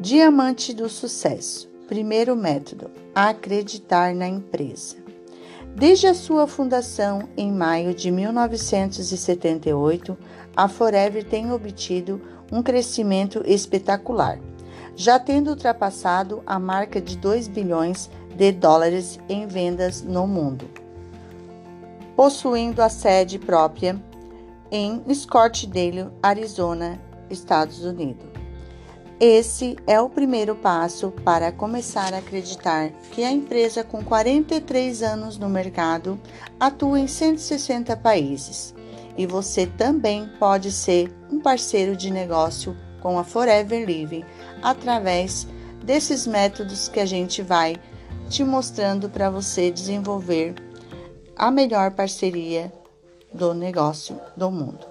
Diamante do sucesso. Primeiro método: acreditar na empresa. Desde a sua fundação em maio de 1978, a Forever tem obtido um crescimento espetacular, já tendo ultrapassado a marca de 2 bilhões de dólares em vendas no mundo, possuindo a sede própria em Scottsdale, Arizona, Estados Unidos. Esse é o primeiro passo para começar a acreditar que a empresa, com 43 anos no mercado, atua em 160 países e você também pode ser um parceiro de negócio com a Forever Living através desses métodos que a gente vai te mostrando para você desenvolver a melhor parceria do negócio do mundo.